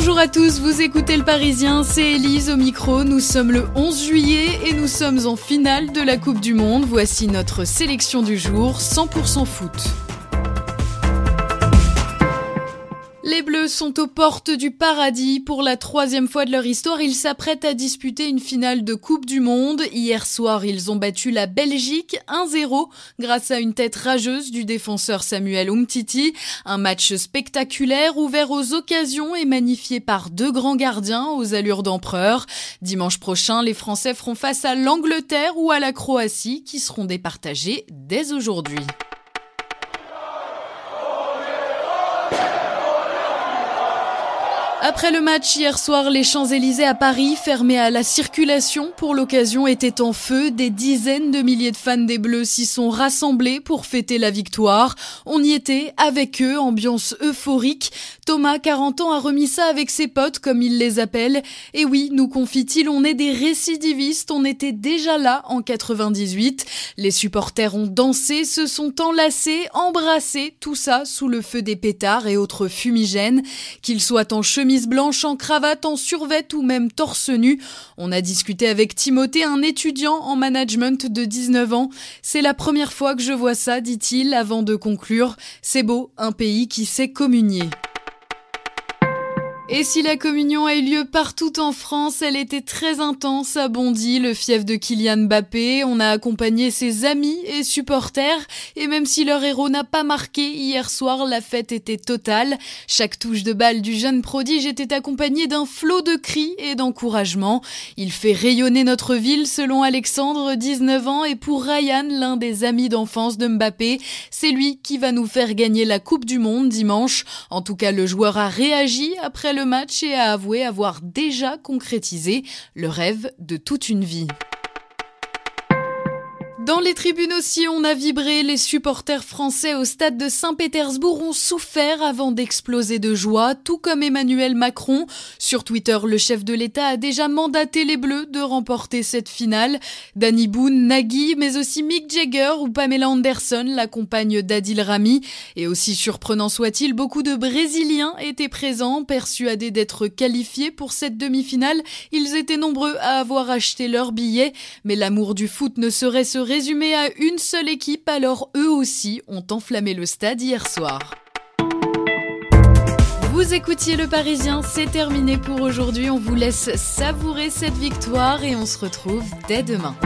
Bonjour à tous, vous écoutez le Parisien, c'est Elise au micro. Nous sommes le 11 juillet et nous sommes en finale de la Coupe du Monde. Voici notre sélection du jour 100% foot. Les Bleus sont aux portes du paradis. Pour la troisième fois de leur histoire, ils s'apprêtent à disputer une finale de Coupe du Monde. Hier soir, ils ont battu la Belgique 1-0 grâce à une tête rageuse du défenseur Samuel Umtiti. Un match spectaculaire, ouvert aux occasions et magnifié par deux grands gardiens aux allures d'empereur. Dimanche prochain, les Français feront face à l'Angleterre ou à la Croatie qui seront départagés dès aujourd'hui. Après le match hier soir, les Champs-Élysées à Paris, fermés à la circulation pour l'occasion, étaient en feu. Des dizaines de milliers de fans des Bleus s'y sont rassemblés pour fêter la victoire. On y était avec eux, ambiance euphorique. Thomas, 40 ans, a remis ça avec ses potes, comme il les appelle. Et oui, nous confie-t-il, on est des récidivistes. On était déjà là en 98. Les supporters ont dansé, se sont enlacés, embrassés, tout ça sous le feu des pétards et autres fumigènes. Qu'ils soient en chemin blanche, en cravate, en survêt ou même torse nu. On a discuté avec Timothée, un étudiant en management de 19 ans. C'est la première fois que je vois ça, dit-il, avant de conclure. C'est beau, un pays qui sait communier. Et si la communion a eu lieu partout en France, elle était très intense à Bondy, le fief de Kylian Mbappé. On a accompagné ses amis et supporters. Et même si leur héros n'a pas marqué hier soir, la fête était totale. Chaque touche de balle du jeune prodige était accompagnée d'un flot de cris et d'encouragement. Il fait rayonner notre ville selon Alexandre, 19 ans, et pour Ryan, l'un des amis d'enfance de Mbappé, c'est lui qui va nous faire gagner la Coupe du Monde dimanche. En tout cas, le joueur a réagi après le le match et a avoué avoir déjà concrétisé le rêve de toute une vie. Dans les tribunes aussi, on a vibré. Les supporters français au stade de Saint-Pétersbourg ont souffert avant d'exploser de joie, tout comme Emmanuel Macron. Sur Twitter, le chef de l'État a déjà mandaté les Bleus de remporter cette finale. Danny Boone, Nagui, mais aussi Mick Jagger ou Pamela Anderson, la compagne d'Adil Rami. Et aussi surprenant soit-il, beaucoup de Brésiliens étaient présents, persuadés d'être qualifiés pour cette demi-finale. Ils étaient nombreux à avoir acheté leurs billets, mais l'amour du foot ne serait se résumé à une seule équipe, alors eux aussi ont enflammé le stade hier soir. Vous écoutiez le Parisien, c'est terminé pour aujourd'hui. On vous laisse savourer cette victoire et on se retrouve dès demain.